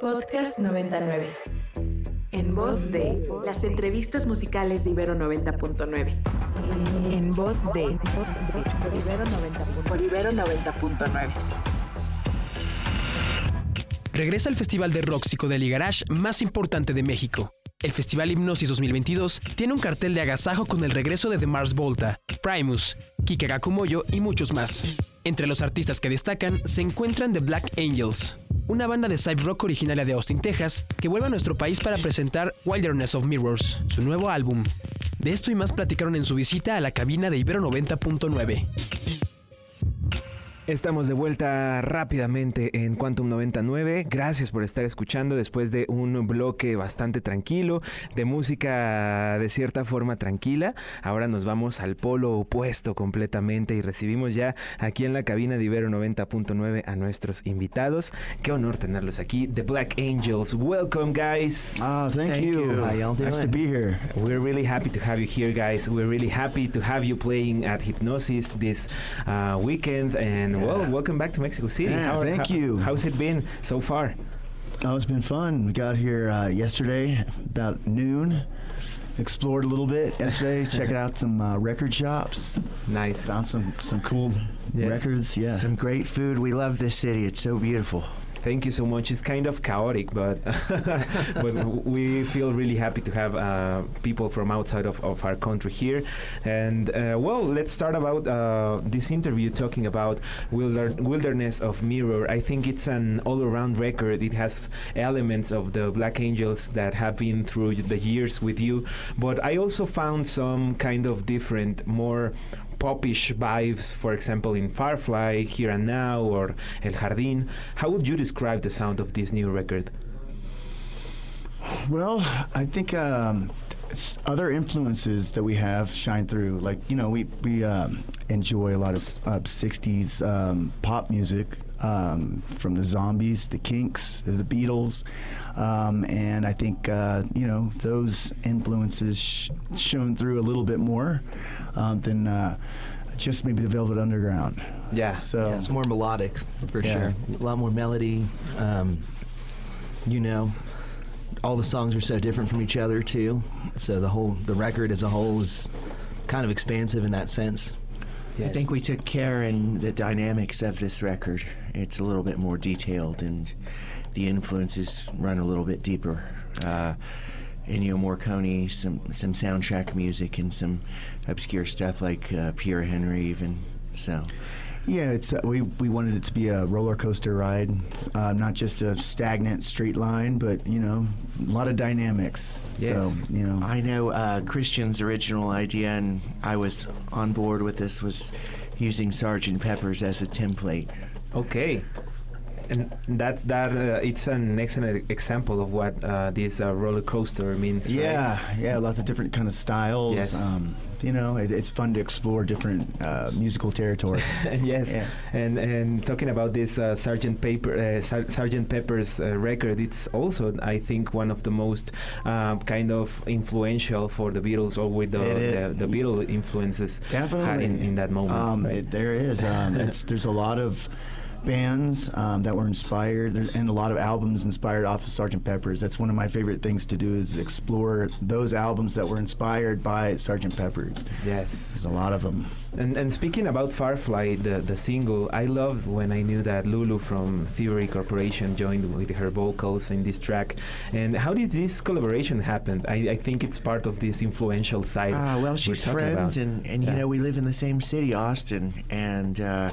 Podcast 99. En voz de las entrevistas musicales de Ibero 90.9. En voz de Ibero 90.9. Regresa el festival de rock psicodélico garage más importante de México. El Festival Hipnosis 2022 tiene un cartel de agasajo con el regreso de The Mars Volta, Primus, Kike Gakumoyo y muchos más. Entre los artistas que destacan se encuentran The Black Angels, una banda de side rock originaria de Austin, Texas, que vuelve a nuestro país para presentar Wilderness of Mirrors, su nuevo álbum. De esto y más platicaron en su visita a la cabina de Ibero 90.9. Estamos de vuelta rápidamente en Quantum 99. Gracias por estar escuchando después de un bloque bastante tranquilo, de música de cierta forma tranquila. Ahora nos vamos al polo opuesto completamente y recibimos ya aquí en la cabina de Ibero 90.9 a nuestros invitados. Qué honor tenerlos aquí. The Black Angels. Welcome, guys. Oh, thank, Thank you. you. How y'all Nice to doing? be here. We're really happy to have you here, guys. We're really happy to have you playing at Hypnosis this uh, weekend. And well, welcome back to Mexico City. Yeah, thank you. How's it been so far? Oh, it's been fun. We got here uh, yesterday about noon. Explored a little bit yesterday. checked out some uh, record shops. Nice. Found some some cool Yes. records. Yeah. Some great food. We love this city. It's so beautiful. Thank you so much. It's kind of chaotic, but but we feel really happy to have uh, people from outside of, of our country here. And uh, well, let's start about uh, this interview talking about wilder- Wilderness of Mirror. I think it's an all-around record. It has elements of the Black Angels that have been through the years with you, but I also found some kind of different, more popish vibes, for example, in Firefly, Here and Now, or El Jardín. How would you describe the sound of this new record? Well, I think um, other influences that we have shine through. Like you know, we we um, enjoy a lot of uh, '60s um, pop music. Um, from the Zombies, the Kinks, the Beatles, um, and I think uh, you know those influences sh- shone through a little bit more um, than uh, just maybe the Velvet Underground. Yeah. So Yeah, it's more melodic for Yeah. sure. A lot more melody. Um, you know, all the songs are so different from each other too. So the whole the record as a whole is kind of expansive in that sense. Yes. I think we took care in the dynamics of this record. It's a little bit more detailed, and the influences run a little bit deeper. Uh, Ennio Morricone, some some soundtrack music, and some obscure stuff like uh, Pierre Henry, even. So Yeah, it's uh, we we wanted it to be a roller coaster ride, uh, not just a stagnant straight line, but you know, a lot of dynamics. Yes. So you know, I know uh, Christian's original idea, and I was on board with this, was using Sergeant Pepper's as a template. Okay. And that that uh, it's an excellent example of what uh, this uh, roller coaster means. right? yeah, yeah, lots of different kind of styles. Yes. Um, you know, it, it's fun to explore different uh, musical territory. yes, Yeah. and and talking about this uh, Sergeant Paper, uh, Sar- Sergeant Pepper's uh, record, it's also I think one of the most um, kind of influential for the Beatles, or with the the, the Beatle influences Definitely, had in, in that moment. Um, right? it, there is. Um, it's there's a lot of bands um, that were inspired, and a lot of albums inspired off of Sgt. Pepper's. That's one of my favorite things to do is explore those albums that were inspired by Sgt. Pepper's. yes. There's a lot of them. And, and speaking about Firefly, the, the single, I loved when I knew that Lulu from Thievery Corporation joined with her vocals in this track. And how did this collaboration happen? I, I think it's part of this influential side. Ah, well, she's talking friends, about. and, and Yeah. you know, we live in the same city, Austin, and uh,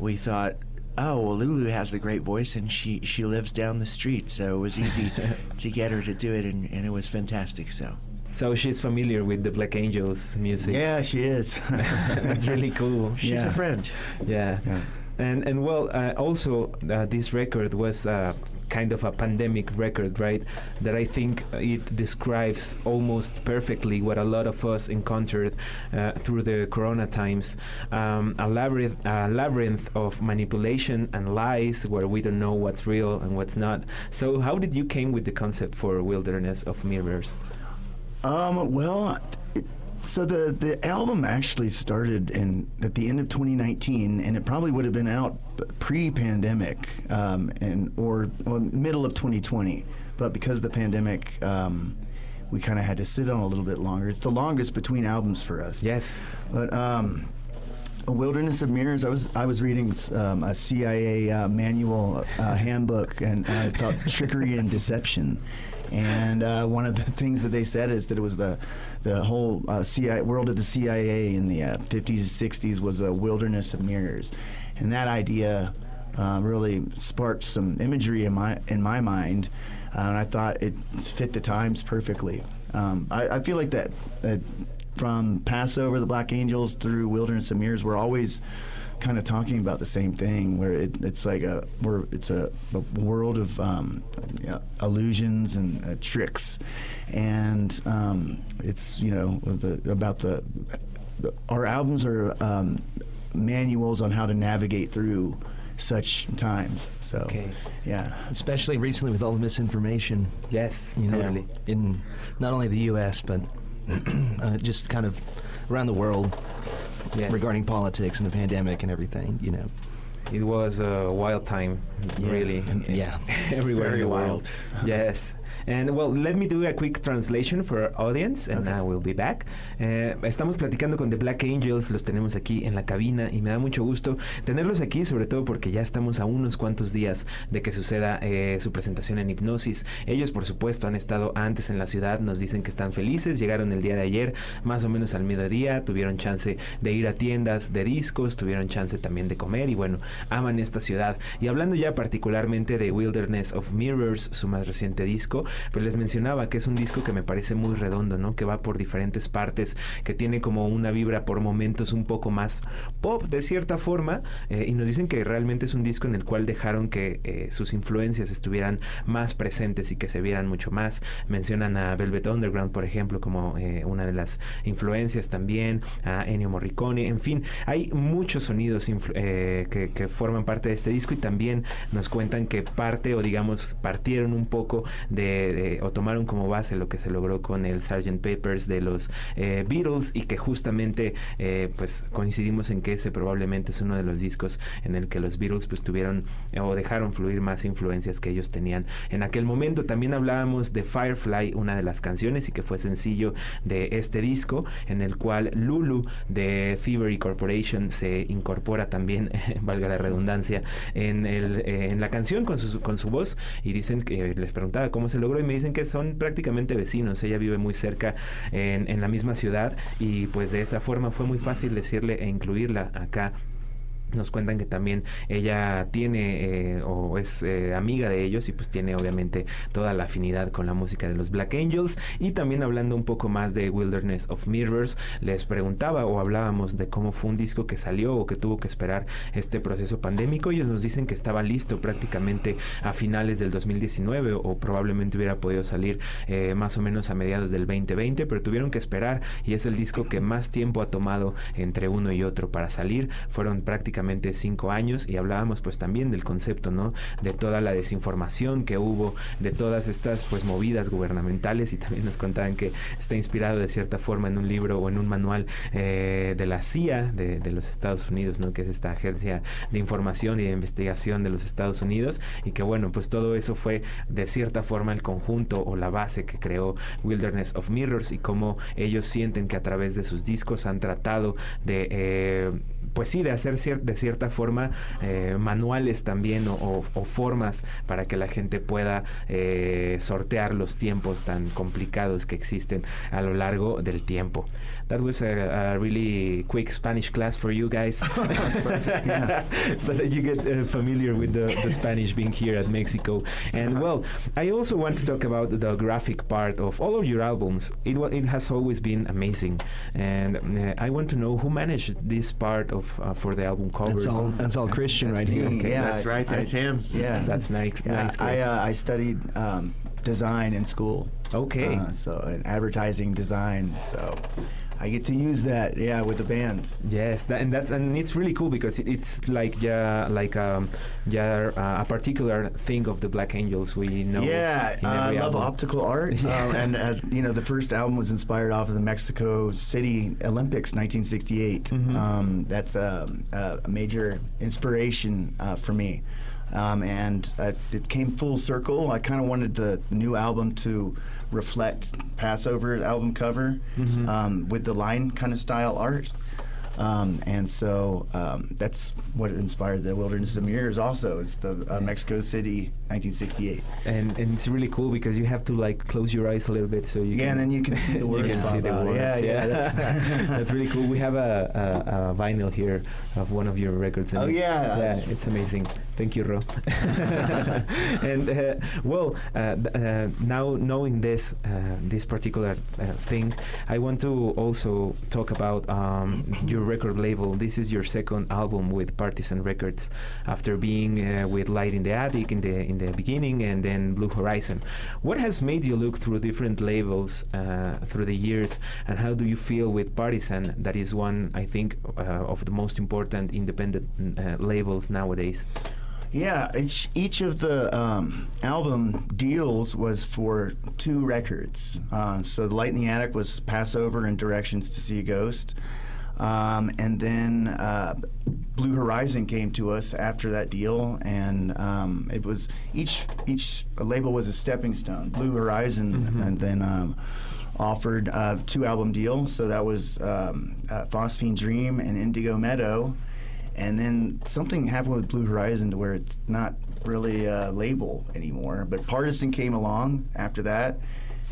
we thought, oh, well, Lulu has a great voice, and she, she lives down the street, so it was easy to get her to do it, and, and it was fantastic. So so she's familiar with the Black Angels music. Yeah, she is. That's really cool. she's Yeah. a friend. Yeah. Yeah. And and well, uh, also uh, this record was uh, kind of a pandemic record, right? That I think it describes almost perfectly what a lot of us encountered uh, through the Corona times. Um, a labyrinth, a labyrinth of manipulation and lies, where we don't know what's real and what's not. So, how did you came with the concept for Wilderness of Mirrors? Um, well, so the the album actually started in at the end of 2019, and it probably would have been out pre-pandemic, um, and or, or middle of 2020. But because of the pandemic, um, we kind of had to sit on a little bit longer. It's the longest between albums for us. Yes. But um, a Wilderness of Mirrors. I was I was reading um, a CIA uh, manual uh, handbook and uh, called Trickery and Deception. And uh, one of the things that they said is that it was the the whole uh, CIA world of the CIA in the uh, 50s and 60s was a wilderness of mirrors, and that idea uh, really sparked some imagery in my in my mind, uh, and I thought it fit the times perfectly. Um, I, I feel like that, that from Passover, the Black Angels through Wilderness of Mirrors, we're always kind of talking about the same thing. Where it, it's like a where it's a, a world of um, you know, illusions and uh, tricks, and um, it's you know the, about the our albums are um, manuals on how to navigate through such times. So, Okay. yeah. Especially recently with all the misinformation, Yes. you know, totally. in not only the U.S. but uh, just kind of around the world Yes. regarding politics and the pandemic and everything. You know, It was a wild time, Yeah. really. Yeah. everywhere Very in the wild. world. yes. And well, let me do a quick translation for our audience, and Okay. now we'll be back. Eh, estamos platicando con The Black Angels, los tenemos aquí en la cabina y me da mucho gusto tenerlos aquí, sobre todo porque ya estamos a unos cuantos días de que suceda eh, su presentación en Hipnosis. Ellos, por supuesto, han estado antes en la ciudad, nos dicen que están felices, llegaron el día de ayer, más o menos al mediodía, tuvieron chance de ir a tiendas de discos, tuvieron chance también de comer y bueno, aman esta ciudad. Y hablando ya particularmente de Wilderness of Mirrors, su más reciente disco, pues les mencionaba que es un disco que me parece muy redondo, ¿no? Que va por diferentes partes, que tiene como una vibra por momentos un poco más pop de cierta forma, eh, y nos dicen que realmente es un disco en el cual dejaron que eh, sus influencias estuvieran más presentes y que se vieran mucho más. Mencionan a Velvet Underground, por ejemplo, como eh, una de las influencias también, a Ennio Morricone, en fin, hay muchos sonidos que forman parte de este disco y también nos cuentan que parte o digamos partieron un poco de, o tomaron como base lo que se logró con el Sgt. Papers de los eh, Beatles y que justamente eh, pues coincidimos en que ese probablemente es uno de los discos en el que los Beatles pues tuvieron o dejaron fluir más influencias que ellos tenían en aquel momento. También hablábamos de Firefly, una de las canciones y que fue sencillo de este disco en el cual Lulu de Thievery Corporation se incorpora también, valga la redundancia, en, el, eh, en la canción con su, con su voz y dicen que les preguntaba cómo se logró y me dicen que son prácticamente vecinos, ella vive muy cerca en, en la misma ciudad y pues de esa forma fue muy fácil decirle e incluirla acá nos cuentan que también ella tiene eh, o es eh, amiga de ellos y pues tiene obviamente toda la afinidad con la música de los Black Angels. Y también hablando un poco más de Wilderness of Mirrors les preguntaba o hablábamos de cómo fue un disco que salió o que tuvo que esperar este proceso pandémico. Ellos nos dicen que estaba listo prácticamente a finales del 2019 o probablemente hubiera podido salir eh, más o menos a mediados del 2020 pero tuvieron que esperar y es el disco que más tiempo ha tomado entre uno y otro para salir. Fueron prácticamente cinco años y hablábamos pues también del concepto no de toda la desinformación que hubo de todas estas pues movidas gubernamentales y también nos contaban que está inspirado de cierta forma en un libro o en un manual eh, de la CIA de, los Estados Unidos no que es esta agencia de información y de investigación de los Estados Unidos y que bueno pues todo eso fue de cierta forma el conjunto o la base que creó Wilderness of Mirrors y cómo ellos sienten que a través de sus discos han tratado de eh, pues sí, de hacer cier- de cierta forma eh, manuales también o, o- o formas para que la gente pueda eh, sortear los tiempos tan complicados que existen a lo largo del tiempo. That was a, a really quick Spanish class for you guys, so that you get uh, familiar with the, the Spanish being here at Mexico. And well, I also want to talk about the graphic part of all of your albums. It it has always been amazing, and uh, I want to know who managed this part of uh, for the album covers. that's all. That's all Christian right here. me. Yeah, That's right. I- That's him. Yeah. That's nice. Yeah, nice. I, uh, I studied um, design in school. okay. Uh, so, in advertising design. So, I get to use that, yeah, with the band. Yes, that, and that's and it's really cool because it, it's like yeah, like um, yeah, uh, a particular thing of the Black Angels. We know. yeah, uh, I love album. optical art, um, and uh, you know the first album was inspired off of the Mexico City Olympics, 1968. Mhm. Um, that's a, a major inspiration uh, for me, um, and uh, it came full circle. I kind of wanted the new album to reflect Passover album cover Mhm. um, with the line kind of style art. Um, and so um, that's what inspired the Wilderness of Mirrors. Also, it's the uh, Mexico City, 1968. and and it's really cool because you have to like close your eyes a little bit so you Yeah, can and then you can see the words you can see the out. words. Yeah, yeah, that's- that's really cool. We have a, a, a vinyl here of one of your records. and Oh, yeah. yeah, it's amazing. Thank you, Ro. and uh, well, uh, uh, now knowing this uh, this particular uh, thing, I want to also talk about um, your record label. This is your second album with Partisan Records, after being uh, with Light in the Attic in the in the beginning, and then Blue Horizon. What has made you look through different labels through the years, and how do you feel with Partisan? That is one, I think, of the most important independent labels nowadays. Yeah, each, each of the um, album deals was for two records. Uh, so The Light in the Attic was Passover and Directions to See a Ghost. Um, and then uh, Blue Horizon came to us after that deal, and um, it was each each label was a stepping stone. Blue Horizon, and then um, offered uh, two album deal. So that was um, uh, Phosgene Dream and Indigo Meadow. And then something happened with Blue Horizon to where it's not really a label anymore. But Partisan came along after that,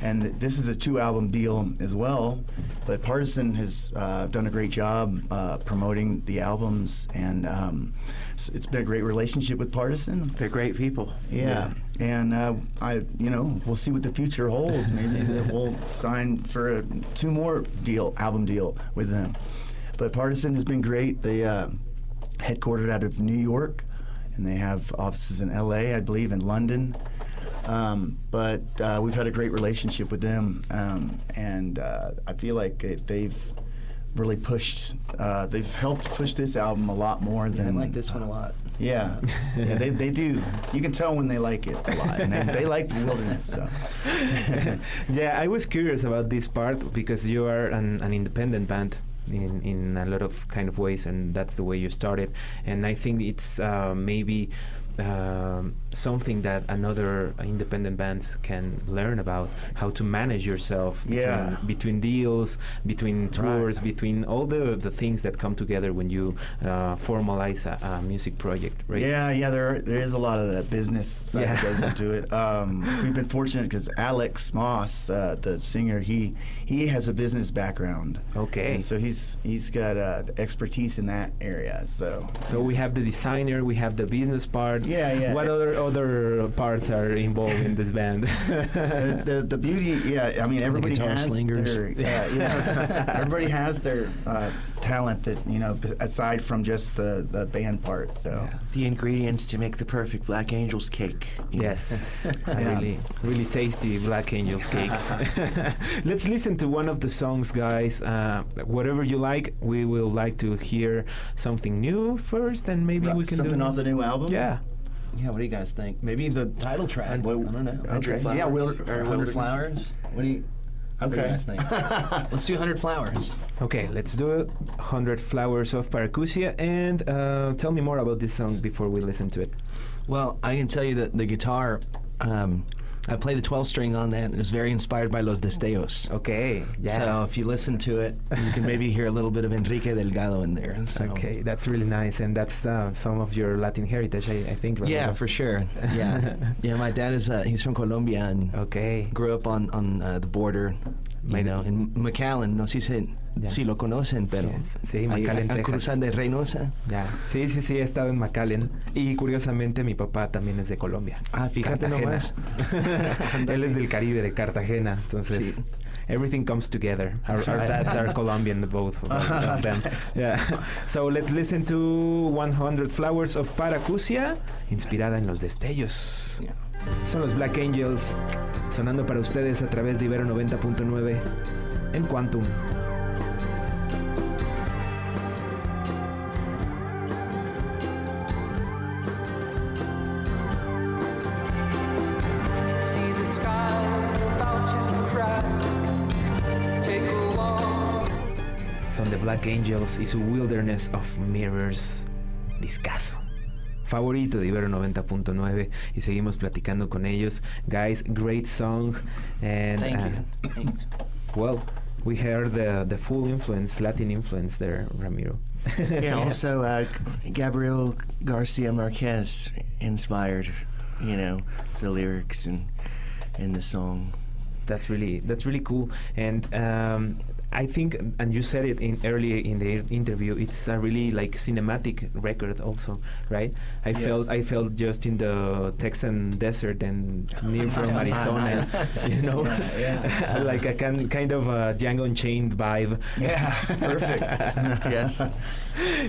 and this is a two-album deal as well. But Partisan has uh, done a great job uh, promoting the albums, and um, it's been a great relationship with Partisan. They're great people. Yeah, and uh, I, you know, we'll see what the future holds. Maybe that we'll sign for a, two more deal, album deal with them. But Partisan has been great. They uh, headquartered out of New York, and they have offices in L.A., I believe, in London. Um, but uh, we've had a great relationship with them, um, and uh, I feel like it, they've really pushed. Uh, they've helped push this album a lot more I than I like this one a lot. yeah, yeah, they, they do. You can tell when they like it a lot, and they, they like the wilderness. So yeah, I was curious about this part because you are an, an independent band in, in a lot of kind of ways, and that's the way you started. And I think it's uh, maybe um, something that another independent bands can learn about how to manage yourself between, Yeah. between deals, between Right. tours, between all the, the things that come together when you uh, formalize a, a music project, right? yeah, yeah, there there is a lot of that business side that Yeah. goes into it. Um, we've been fortunate because Alex Maas, uh, the singer, he he has a business background, Okay. and so he's he's got uh, expertise in that area. So So we have the designer, we have the business part. Yeah, yeah. What other other parts are involved in this band? the, the, the beauty, yeah. I mean, everybody guitar has slingers. their, yeah, yeah. everybody has their uh, talent that you know, aside from just the, the band part. So The ingredients to make the perfect Black Angels cake. yes, Yeah. really really tasty Black Angels cake. Let's listen to one of the songs, guys. Uh, whatever you like, we will like to hear something new first, and maybe we can something do off the new album. Yeah. Yeah, what do you guys think? Maybe the title track. I don't know. Okay. Yeah, we'll. Or 100 Flowers? What do you, what do you Okay. guys think? Let's do 100 Flowers. Okay, let's do 100 Flowers of Paracusia. And uh, tell me more about this song before we listen to it. Well, I can tell you that the guitar, um, I play the 12 string on that, and it's very inspired by Los Destellos. Okay, yeah. So if you listen to it, you can maybe hear a little bit of Enrique Delgado in there. So. Okay, that's really nice, and that's uh, some of your Latin heritage, I, I think. Yeah, for sure. Yeah, yeah. My dad is uh, he's from Colombia and Okay. grew up on on uh, the border. You know, in McAllen. No sé si, Yeah. si lo conocen, pero. Sí, ahí McAllen, al Texas. cruzar de Reynosa. Sí, sí, sí, he estado en McAllen. Y curiosamente, mi papá también es de Colombia. Ah, fíjate Cartagena. nomás. Él es del Caribe, de Cartagena. Entonces, Sí. everything comes together. Our, our dads are Colombian, both of, them. Yeah. So let's listen to 100 Flowers of Paracusia, inspirada en los destellos. Son los Black Angels, sonando para ustedes a través de Ibero 90.9 en Quantum. Son The Black Angels y su Wilderness of Mirrors. Discaso. Favorito de Ibero 90.9 y seguimos platicando con ellos. Guys, great song. And Thank uh, you. Thanks. well, we heard the the full influence, Latin influence there, Ramiro. yeah, also uh, Gabriel Garcia Marquez inspired, you know, the lyrics and and the song. that's really that's really cool and um, I think and you said it in earlier in the interview it's a really like cinematic record also right I felt I felt just in the Texan desert and near from Arizona you know Yeah, like a kind kind of a Django Unchained vibe Yeah, perfect. Yes.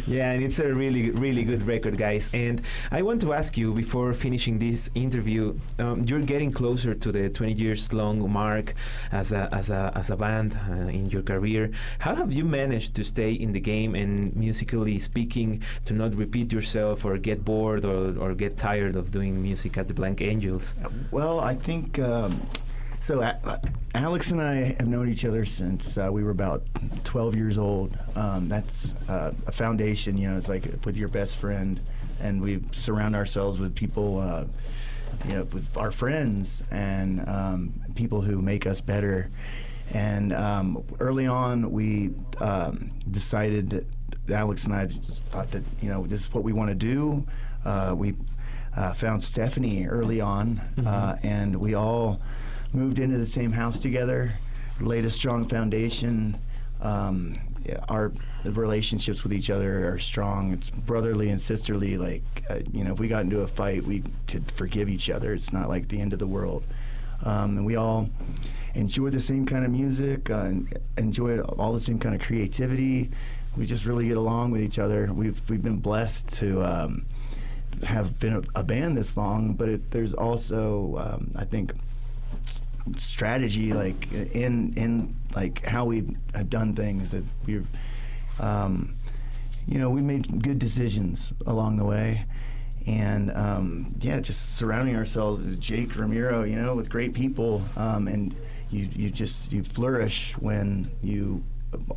yeah, and it's a really, really good record, guys. And I want to ask you before finishing this interview, um, you're getting closer to the 20 years long mark as a as a as a band uh, in your career. How have you managed to stay in the game and musically speaking, to not repeat yourself or get bored or, or get tired of doing music as the Black Angels? Well, I think um, so. A- Alex and I have known each other since uh, we were about 12 years old. Um, that's uh, a foundation, you know. It's like with your best friend, and we surround ourselves with people, uh, you know, with our friends and um, people who make us better. And um, early on, we um, decided that Alex and I just thought that you know this is what we want to do. Uh, we uh, found Stephanie early on, uh, and we all moved into the same house together, laid a strong foundation. Um, our relationships with each other are strong. It's brotherly and sisterly. Like uh, you know, if we got into a fight, we could forgive each other. It's not like the end of the world. Um, and we all enjoy the same kind of music, uh, enjoy all the same kind of creativity. We just really get along with each other. We've we've been blessed to um, have been a, a band this long, but it, there's also um, I think strategy like in in like how we have done things that we've um, you know we made good decisions along the way and um, yeah just surrounding ourselves with Jake Ramiro you know with great people um, and you you just you flourish when you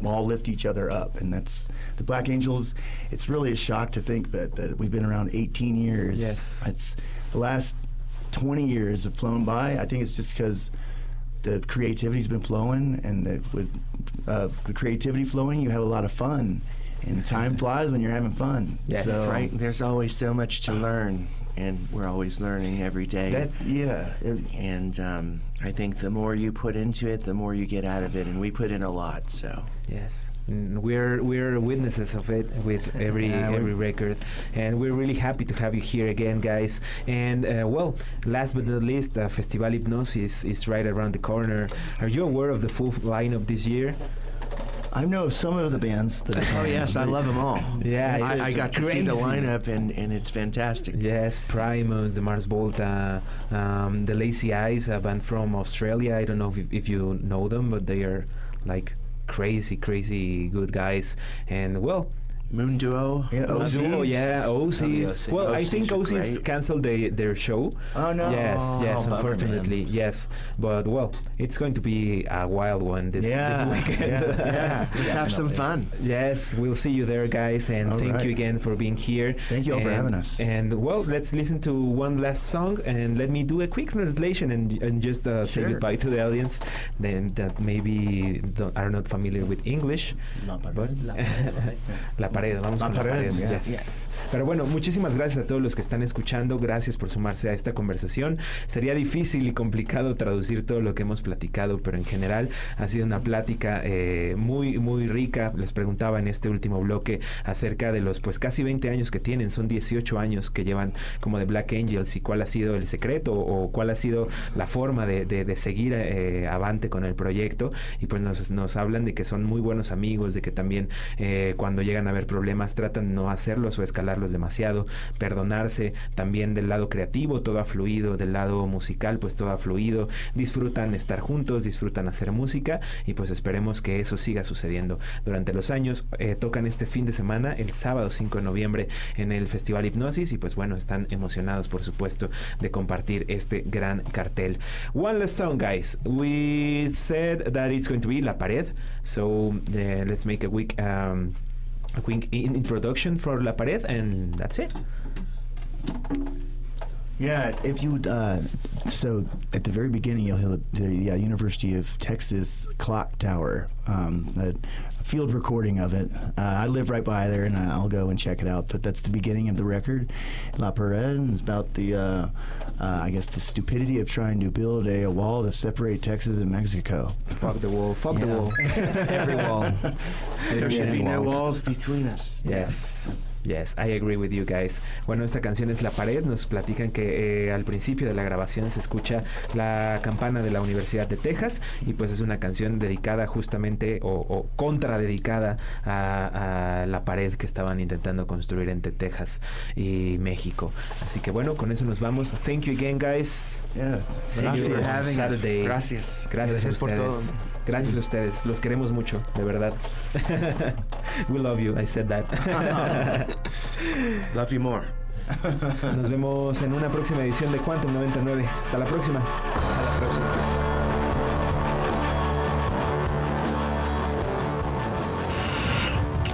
all lift each other up and that's the Black Angels it's really a shock to think that that we've been around 18 years Yes. it's the last 20 years have flown by. I think it's just because the creativity's been flowing, and that with uh, the creativity flowing, you have a lot of fun. And time flies when you're having fun. Yes. so right. There's always so much to learn, and we're always learning every day. That yeah, it- and um, I think the more you put into it, the more you get out of it, and we put in a lot. So Yes, and we're we're witnesses of it with every Yeah, every record, and we're really happy to have you here again, guys. And uh, well, last but not least, uh, Festival Hypnosis is right around the corner. Are you aware of the full lineup this year? I know some of the bands that. Oh yes, I love them all. Yeah, I, I got to see the lineup, and, and it's fantastic. Yes, Primus, the Mars Volta, um, the Lazy Eyes, a band from Australia. I don't know if, if you know them, but they are like crazy, crazy good guys. And well, Moon Duo. Yeah, Oh, Osees. yeah, Osees. OC. Well, I think are Osees canceled they, their show. Oh no. Yes, yes, bummer, unfortunately, yes. But well, it's going to be a wild one this, Yeah, this weekend. yeah. Yeah, let's have some fun. yes, we'll see you there, guys, and All thank right. you again for being here. Thank you all for having us. And well, let's listen to one last song, and let me do a quick translation and, and just uh, say goodbye to the audience. Then that maybe don't, are not familiar with English. But- La pared, vamos La con la pared, pared. yeah. yes. Pero bueno, muchísimas gracias a todos los que están escuchando. Gracias por sumarse a esta conversación. Sería difícil y complicado traducir todo lo que hemos platicado, pero en general ha sido una plática eh, muy, muy rica. Les preguntaba en este último bloque acerca de los pues casi 20 años que tienen. Son 18 años que llevan como de Black Angels y cuál ha sido el secreto o cuál ha sido la forma de, de- seguir eh, avante con el proyecto. Y pues nos, nos hablan de que son muy buenos amigos, de que también eh, cuando llegan a tener problemas tratan no hacerlos o escalarlos demasiado, perdonarse, también del lado creativo todo ha fluido, del lado musical pues todo ha fluido, disfrutan estar juntos, disfrutan hacer música y pues esperemos que eso siga sucediendo durante los años. Eh, tocan este fin de semana, el sábado 5 de noviembre en el Festival Hipnosis y pues bueno, están emocionados por supuesto de compartir este gran cartel. One last song guys, we said that it's going to be La Pared, so uh, let's make a quick um, a quick introduction for La Pared, and that's it. Yeah, if you would, uh, so at the very beginning, you'll hear the, the uh, University of Texas clock tower, um, field recording of it. Uh, I live right by there, and I'll go and check it out. But that's the beginning of the record. La Pared is about the, uh, uh, I guess, the stupidity of trying to build a, a wall to separate Texas and Mexico. Fuck the wall, fuck the wall. Every wall. There should be no walls. walls between us. Yes. Yes, I agree with you guys. Bueno, esta canción es La Pared. Nos platican que eh, al principio de la grabación se escucha la campana de la Universidad de Texas y pues es una canción dedicada justamente o, o contradedicada a, a la pared que estaban intentando construir entre Texas y México. Así que bueno, con eso nos vamos. Thank you again, guys. Yes. See you. Saturday. Gracias. Gracias, Gracias a por ustedes. todo. Gracias a ustedes. Los queremos mucho, de verdad. We love you. I said that. Love you more. Nos vemos en una próxima edición de Quantum 99. Hasta la próxima. Hasta la próxima.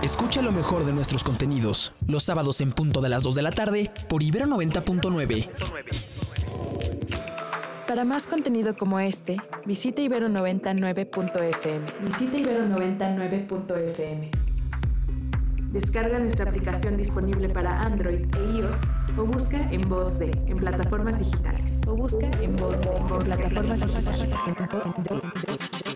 Escucha lo mejor de nuestros contenidos los sábados en punto de las 2 de la tarde por Ibero 90.9. Para más contenido como este, visita ibero99.fm. Visita ibero99.fm. Descarga nuestra aplicación disponible para Android e iOS o busca en voz en plataformas digitales. O busca en voz de en plataformas digitales.